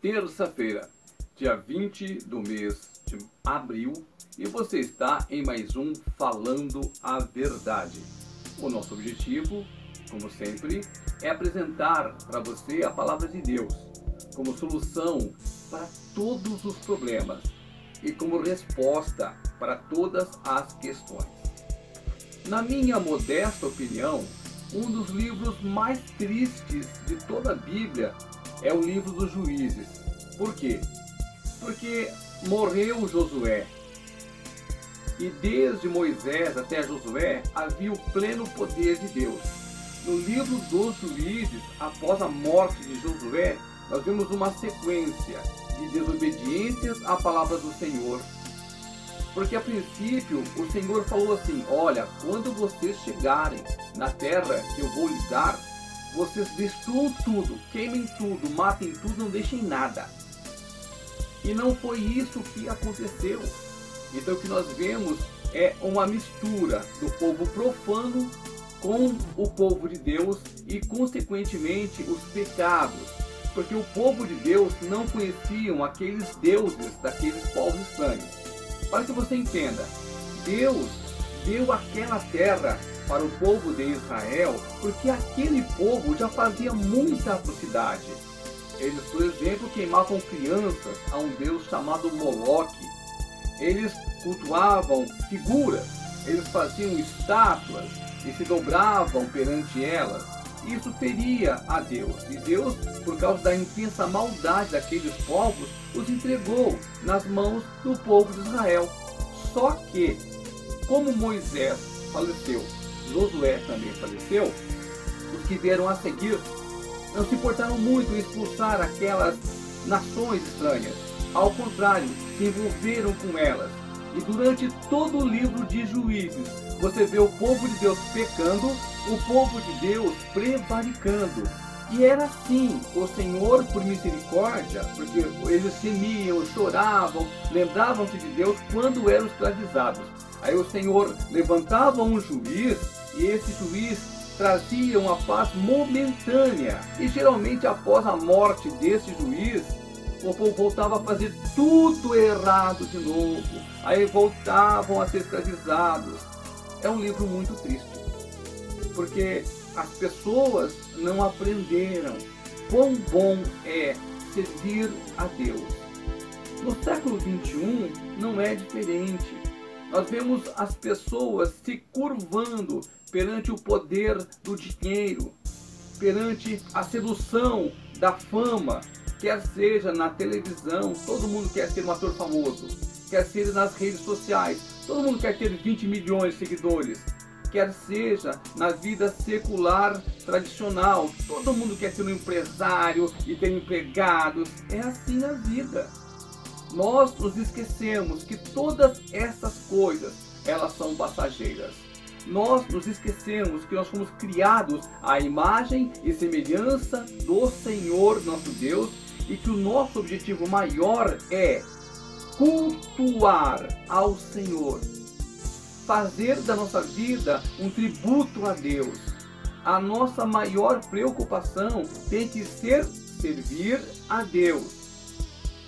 terça-feira, dia 20 do mês de abril, e você está em mais um Falando a Verdade. O nosso objetivo, como sempre, é apresentar para você a palavra de Deus como solução para todos os problemas e como resposta para todas as questões. Na minha modesta opinião, um dos livros mais tristes de toda a Bíblia é o livro dos juízes. Por quê? Porque morreu Josué. E desde Moisés até Josué havia o pleno poder de Deus. No livro dos juízes, após a morte de Josué, nós vemos uma sequência de desobediências à palavra do Senhor. Porque a princípio o Senhor falou assim: Olha, quando vocês chegarem na terra que eu vou lhes dar, vocês destruam tudo, queimem tudo, matem tudo, não deixem nada. E não foi isso que aconteceu. Então o que nós vemos é uma mistura do povo profano com o povo de Deus e, consequentemente, os pecados. Porque o povo de Deus não conheciam aqueles deuses daqueles povos estranhos. Para que você entenda, Deus deu aquela terra para o povo de Israel, porque aquele povo já fazia muita atrocidade. Eles, por exemplo, queimavam crianças a um deus chamado Moloque. Eles cultuavam figuras, eles faziam estátuas e se dobravam perante elas. Isso feria a Deus. E Deus, por causa da intensa maldade daqueles povos, os entregou nas mãos do povo de Israel. Só que, como Moisés faleceu Josué também faleceu, os que vieram a seguir não se importaram muito em expulsar aquelas nações estranhas. Ao contrário, se envolveram com elas. E durante todo o livro de Juízes, você vê o povo de Deus pecando, o povo de Deus prevaricando. E era assim, o Senhor, por misericórdia, porque eles temiam, choravam, lembravam-se de Deus quando eram escravizados. Aí o Senhor levantava um juiz e esse juiz trazia uma paz momentânea. E geralmente após a morte desse juiz, o povo voltava a fazer tudo errado de novo. Aí voltavam a ser escravizados. É um livro muito triste, porque as pessoas não aprenderam quão bom é servir a Deus. No século 21 não é diferente. Nós vemos as pessoas se curvando perante o poder do dinheiro, perante a sedução da fama, quer seja na televisão, todo mundo quer ser um ator famoso, quer seja nas redes sociais, todo mundo quer ter 20 milhões de seguidores, quer seja na vida secular tradicional, todo mundo quer ser um empresário e ter empregados, é assim a vida. Nós nos esquecemos que todas essas coisas, elas são passageiras. Nós nos esquecemos que nós fomos criados à imagem e semelhança do Senhor nosso Deus e que o nosso objetivo maior é cultuar ao Senhor, fazer da nossa vida um tributo a Deus. A nossa maior preocupação tem que ser servir a Deus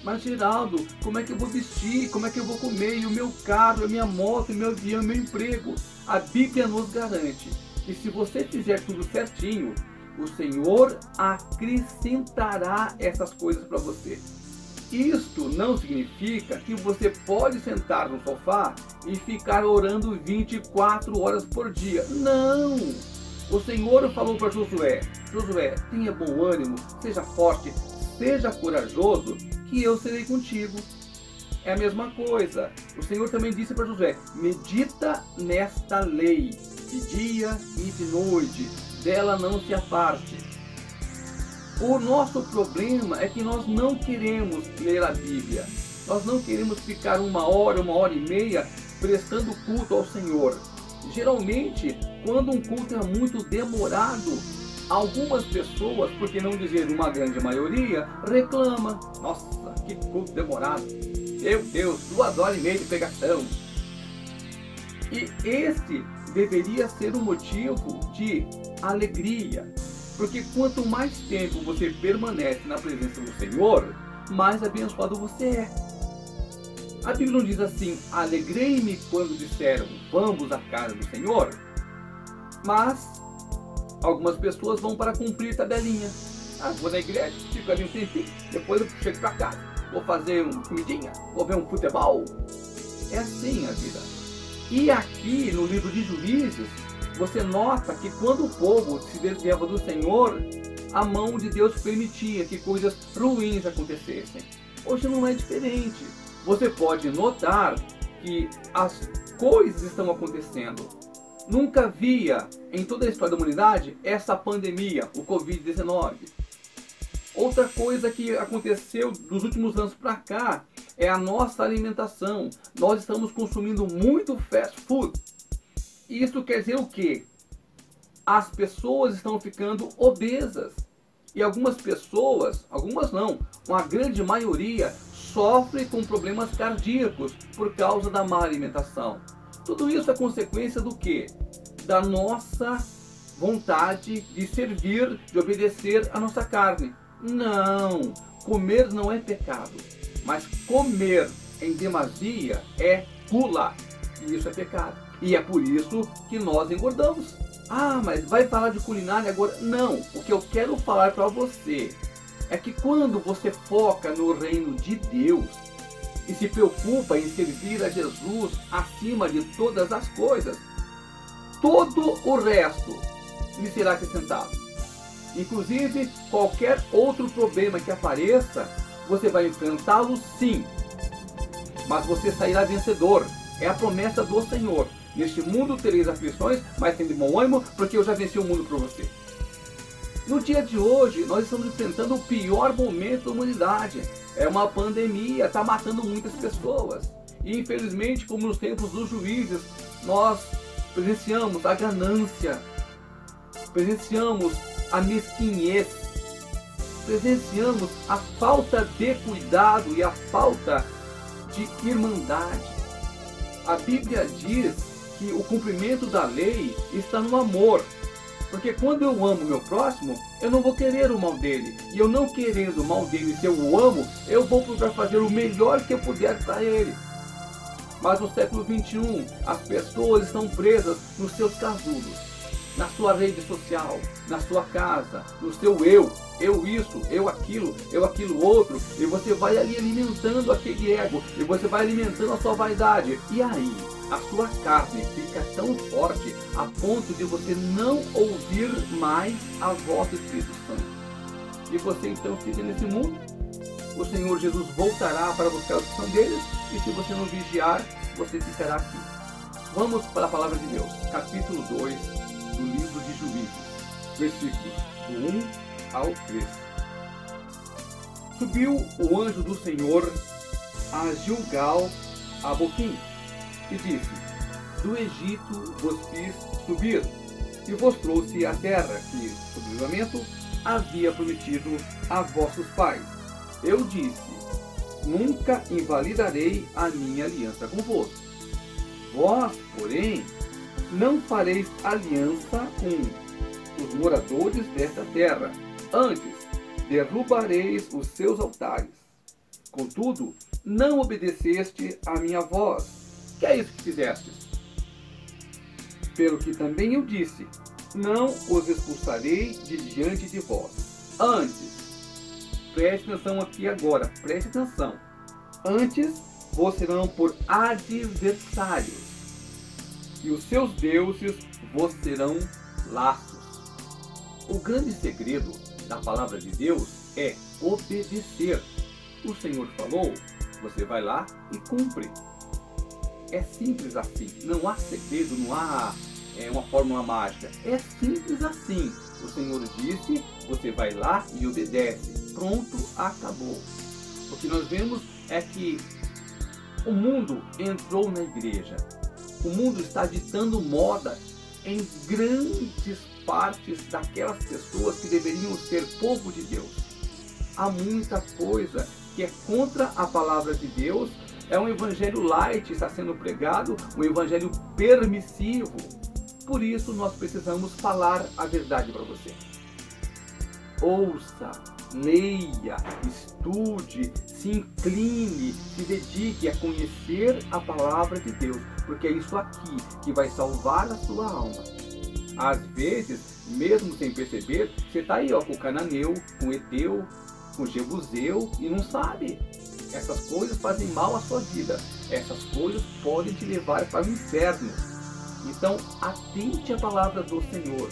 mas Geraldo, como é que eu vou vestir? Como é que eu vou comer? E o meu carro, a minha moto, o meu avião, o meu emprego? A Bíblia nos garante que se você fizer tudo certinho, o Senhor acrescentará essas coisas para você. Isto não significa que você pode sentar no sofá e ficar orando 24 horas por dia. Não! O Senhor falou para Josué: Josué, tenha bom ânimo, seja forte, seja corajoso, que eu serei contigo. É a mesma coisa. O Senhor também disse para Josué: medita nesta lei, de dia e de noite, dela não se aparte. O nosso problema é que nós não queremos ler a Bíblia. Nós não queremos ficar uma hora, uma hora e meia prestando culto ao Senhor. Geralmente, quando um culto é muito demorado, Algumas pessoas, por que não dizer uma grande maioria, reclama. Nossa, que culto demorado. Meu Deus, duas horas e meia de pregação. E esse deveria ser um motivo de alegria. Porque quanto mais tempo você permanece na presença do Senhor, mais abençoado você é. A Bíblia não diz assim: alegrei-me quando disseram, vamos à casa do Senhor. Mas algumas pessoas vão para cumprir tabelinha. Ah, vou na igreja, fico ali um tempinho, depois eu chego para casa. Vou fazer uma comidinha, vou ver um futebol. É assim a vida. E aqui no livro de Juízes, você nota que quando o povo se desviava do Senhor, a mão de Deus permitia que coisas ruins acontecessem. Hoje não é diferente. Você pode notar que as coisas estão acontecendo. Nunca havia em toda a história da humanidade essa pandemia, o Covid-19. Outra coisa que aconteceu dos últimos anos para cá é a nossa alimentação. Nós estamos consumindo muito fast food. Isso quer dizer o quê? As pessoas estão ficando obesas. E algumas pessoas, algumas não, uma grande maioria, sofre com problemas cardíacos por causa da má alimentação. Tudo isso é consequência do quê? Da nossa vontade de servir, de obedecer a nossa carne. Não, comer não é pecado, mas comer em demasia é gula, e isso é pecado. E é por isso que nós engordamos. Ah, mas vai falar de culinária agora? Não, o que eu quero falar para você é que quando você foca no reino de Deus e se preocupa em servir a Jesus acima de todas as coisas, todo o resto lhe será acrescentado. Inclusive, qualquer outro problema que apareça, você vai enfrentá-lo sim. Mas você sairá vencedor. É a promessa do Senhor. Neste mundo tereis aflições, mas tem de bom ânimo, porque eu já venci o mundo por você. No dia de hoje, nós estamos enfrentando o pior momento da humanidade. É uma pandemia, está matando muitas pessoas. E infelizmente, como nos tempos dos juízes, nós presenciamos a ganância, presenciamos a mesquinhez, presenciamos a falta de cuidado e a falta de irmandade. A Bíblia diz que o cumprimento da lei está no amor. Porque quando eu amo meu próximo, eu não vou querer o mal dele. E eu não querendo o mal dele, se eu o amo, eu vou procurar fazer o melhor que eu puder para ele. Mas no século 21, as pessoas estão presas nos seus casulos na sua rede social, na sua casa, no seu eu, eu isso, eu aquilo, eu aquilo outro, e você vai ali alimentando aquele ego, e você vai alimentando a sua vaidade. E aí, a sua carne fica tão forte a ponto de você não ouvir mais a voz do Espírito Santo. E você então fica nesse mundo. O Senhor Jesus voltará para buscar que são deles, e se você não vigiar, você ficará aqui. Vamos para a palavra de Deus, capítulo 2, do livro de Juízes, versículos do 1 ao 3. Subiu o anjo do Senhor a Gilgal, a Boquim, e disse: Do Egito vos fiz subir, e vos trouxe a terra que, sob livramento, havia prometido a vossos pais. Eu disse: Nunca invalidarei a minha aliança convosco. Vós, porém, não fareis aliança com os moradores desta terra. Antes, derrubareis os seus altares. Contudo, não obedeceste à minha voz. Que é isso que fizestes? Pelo que também eu disse: Não os expulsarei de diante de vós. Antes, preste atenção aqui agora, preste atenção. Antes, vos serão por adversários e os seus deuses vos serão laços. O grande segredo da palavra de Deus é obedecer. O Senhor falou, você vai lá e cumpre. É simples assim, não há segredo, não há é, uma fórmula mágica. É simples assim. O Senhor disse, você vai lá e obedece. Pronto, acabou. O que nós vemos é que o mundo entrou na igreja, o mundo está ditando moda em grandes partes daquelas pessoas que deveriam ser povo de Deus. Há muita coisa que é contra a palavra de Deus. É um evangelho light está sendo pregado, um evangelho permissivo. Por isso nós precisamos falar a verdade para você. ouça, leia, estude, se incline, se dedique a conhecer a palavra de Deus, porque é isso aqui que vai salvar a sua alma. Às vezes, mesmo sem perceber, você está aí ó, com o cananeu, com o eteu, com o jebuseu e não sabe. Essas coisas fazem mal à sua vida. Essas coisas podem te levar para o inferno. Então, atente à palavra do Senhor.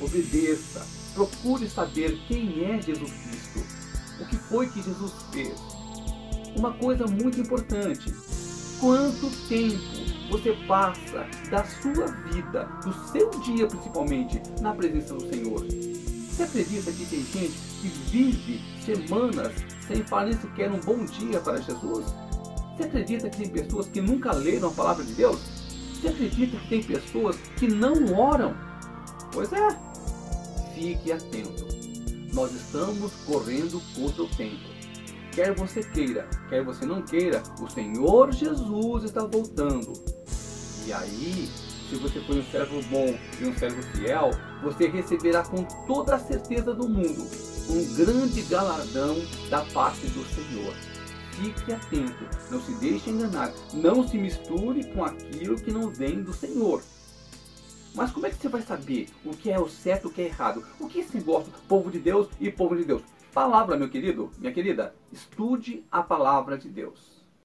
Obedeça. Procure saber quem é Jesus Cristo. O que foi que Jesus fez. Uma coisa muito importante. Quanto tempo você passa da sua vida, do seu dia principalmente, na presença do Senhor? Você acredita que tem gente que vive semanas sem falar sequer um bom dia para Jesus? Você acredita que tem pessoas que nunca leram a palavra de Deus? Você acredita que tem pessoas que não oram? Pois é, fique atento. Nós estamos correndo contra o tempo. Quer você queira, quer você não queira, o Senhor Jesus está voltando. E aí, se você for um servo bom e um servo fiel, você receberá com toda a certeza do mundo um grande galardão da parte do Senhor. Fique atento, não se deixe enganar, não se misture com aquilo que não vem do Senhor. Mas como é que você vai saber o que é o certo e o que é errado? O que se gosta, povo de Deus e povo de Deus? Palavra, meu querido, minha querida, estude a palavra de Deus.